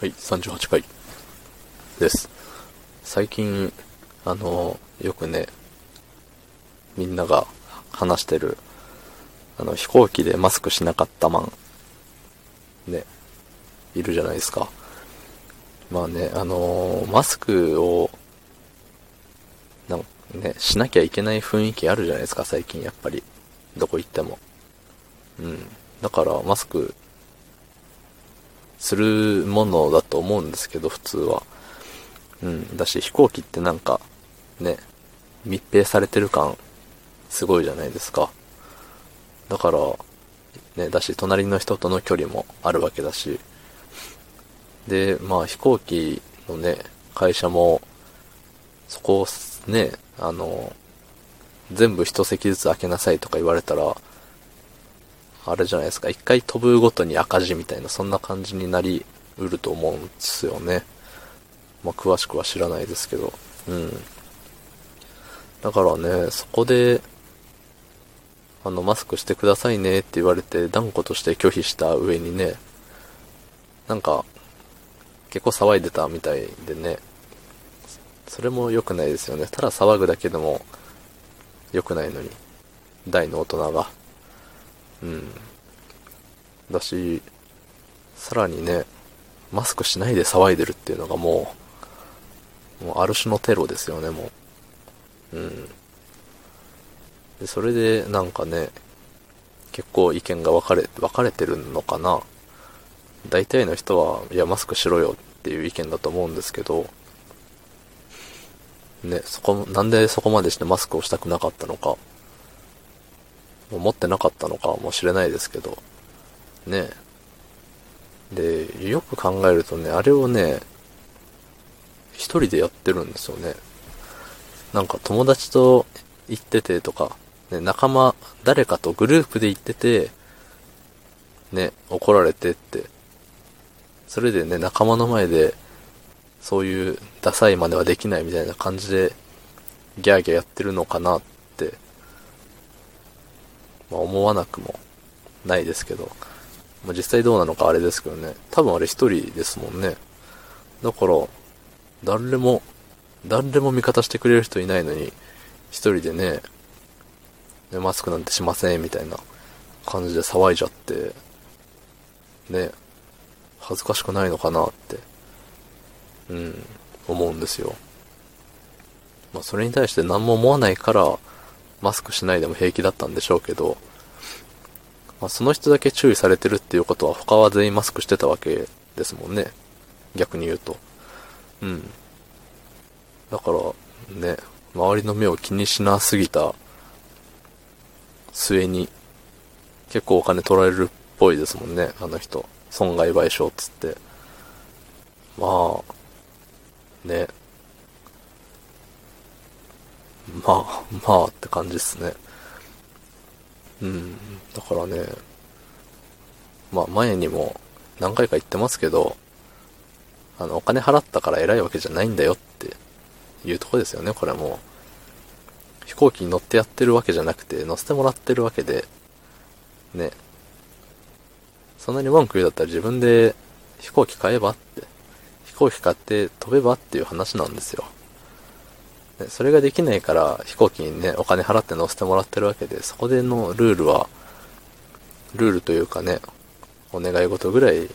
はい、38回です。最近、あの、よくね、みんなが話してる、あの、飛行機でマスクしなかったマン、ね、いるじゃないですか。まあね、あのマスクを、なんね、しなきゃいけない雰囲気あるじゃないですか、最近やっぱり。どこ行っても。うん。だから、マスク、するものだと思うんですけど、普通は。うん。だし、飛行機ってなんか、ね、密閉されてる感、すごいじゃないですか。だから、ね、だし、隣の人との距離もあるわけだし。で、まあ、飛行機のね、会社も、そこをね、あの、全部一席ずつ開けなさいとか言われたら、あれじゃないですか、一回飛ぶごとに赤字みたいな、そんな感じになりうると思うんですよね。まあ、詳しくは知らないですけど。うん。だからね、そこで、あの、マスクしてくださいねって言われて、断固として拒否した上にね、なんか、結構騒いでたみたいでね、それも良くないですよね。ただ騒ぐだけでも良くないのに、大の大人が。うん。だし、さらにね、マスクしないで騒いでるっていうのがもう、もうある種のテロですよね、もう。うん。で、それでなんかね、結構意見が分かれ、分かれてるのかな。大体の人は、いや、マスクしろよっていう意見だと思うんですけど、ね、そこ、なんでそこまでしてマスクをしたくなかったのか、持ってなかったのかもしれないですけど、ね。で、よく考えるとね、あれをね、一人でやってるんですよね。なんか友達と行っててとか、ね、仲間、誰かとグループで行ってて、ね、怒られてって、それでね、仲間の前で、そういうダサい真似はできないみたいな感じで、ギャーギャーやってるのかなって、まあ思わなくもないですけど、まあ実際どうなのかあれですけどね、多分あれ一人ですもんね。だから、誰も、誰も味方してくれる人いないのに、一人でね、ねマスクなんてしませんみたいな感じで騒いじゃって、ね、恥ずかしくないのかなって、うん、思うんですよ。まあそれに対して何も思わないから、マスクしないでも平気だったんでしょうけど、まあその人だけ注意されてるっていうことは他は全員マスクしてたわけですもんね。逆に言うと。うん。だから、ね、周りの目を気にしなすぎた末に、結構お金取られるっぽいですもんね、あの人。損害賠償っつって。まあ、ね。まあ、まあって感じっすね。うん。だからね、まあ前にも何回か言ってますけど、あの、お金払ったから偉いわけじゃないんだよっていうとこですよね、これも。飛行機に乗ってやってるわけじゃなくて、乗せてもらってるわけで、ね。そんなに文句言うだったら自分で飛行機買えばって、飛行機買って飛べばっていう話なんですよ。それができないから飛行機にね、お金払って乗せてもらってるわけで、そこでのルールは、ルールというかね、お願い事ぐらい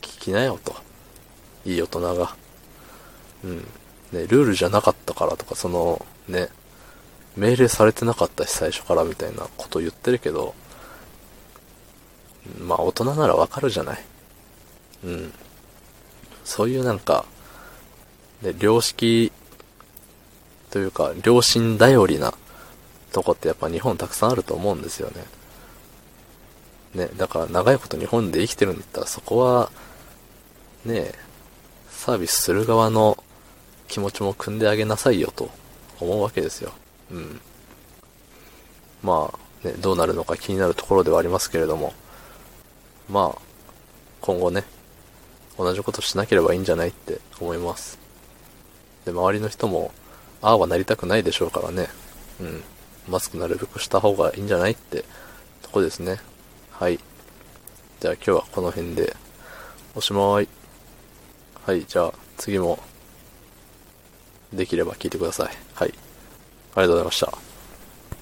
聞きなよと。いい大人が。うん。ね、ルールじゃなかったからとか、その、ね、命令されてなかったし最初からみたいなこと言ってるけど、まあ大人ならわかるじゃない。うん。そういうなんか、ね、良識というか、良心頼りなとこってやっぱ日本たくさんあると思うんですよね。ね、だから長いこと日本で生きてるんだったらそこは、ねサービスする側の気持ちも組んであげなさいよと思うわけですよ。うん。まあ、ね、どうなるのか気になるところではありますけれども、まあ、今後ね、同じことしなければいいんじゃないって思います。で、周りの人も、ああはなりたくないでしょうからね。うん。マスクなるべくした方がいいんじゃないってとこですね。はい。じゃあ今日はこの辺で、おしまい。はい、じゃあ次もできれば聞いてください。はい。ありがとうございました。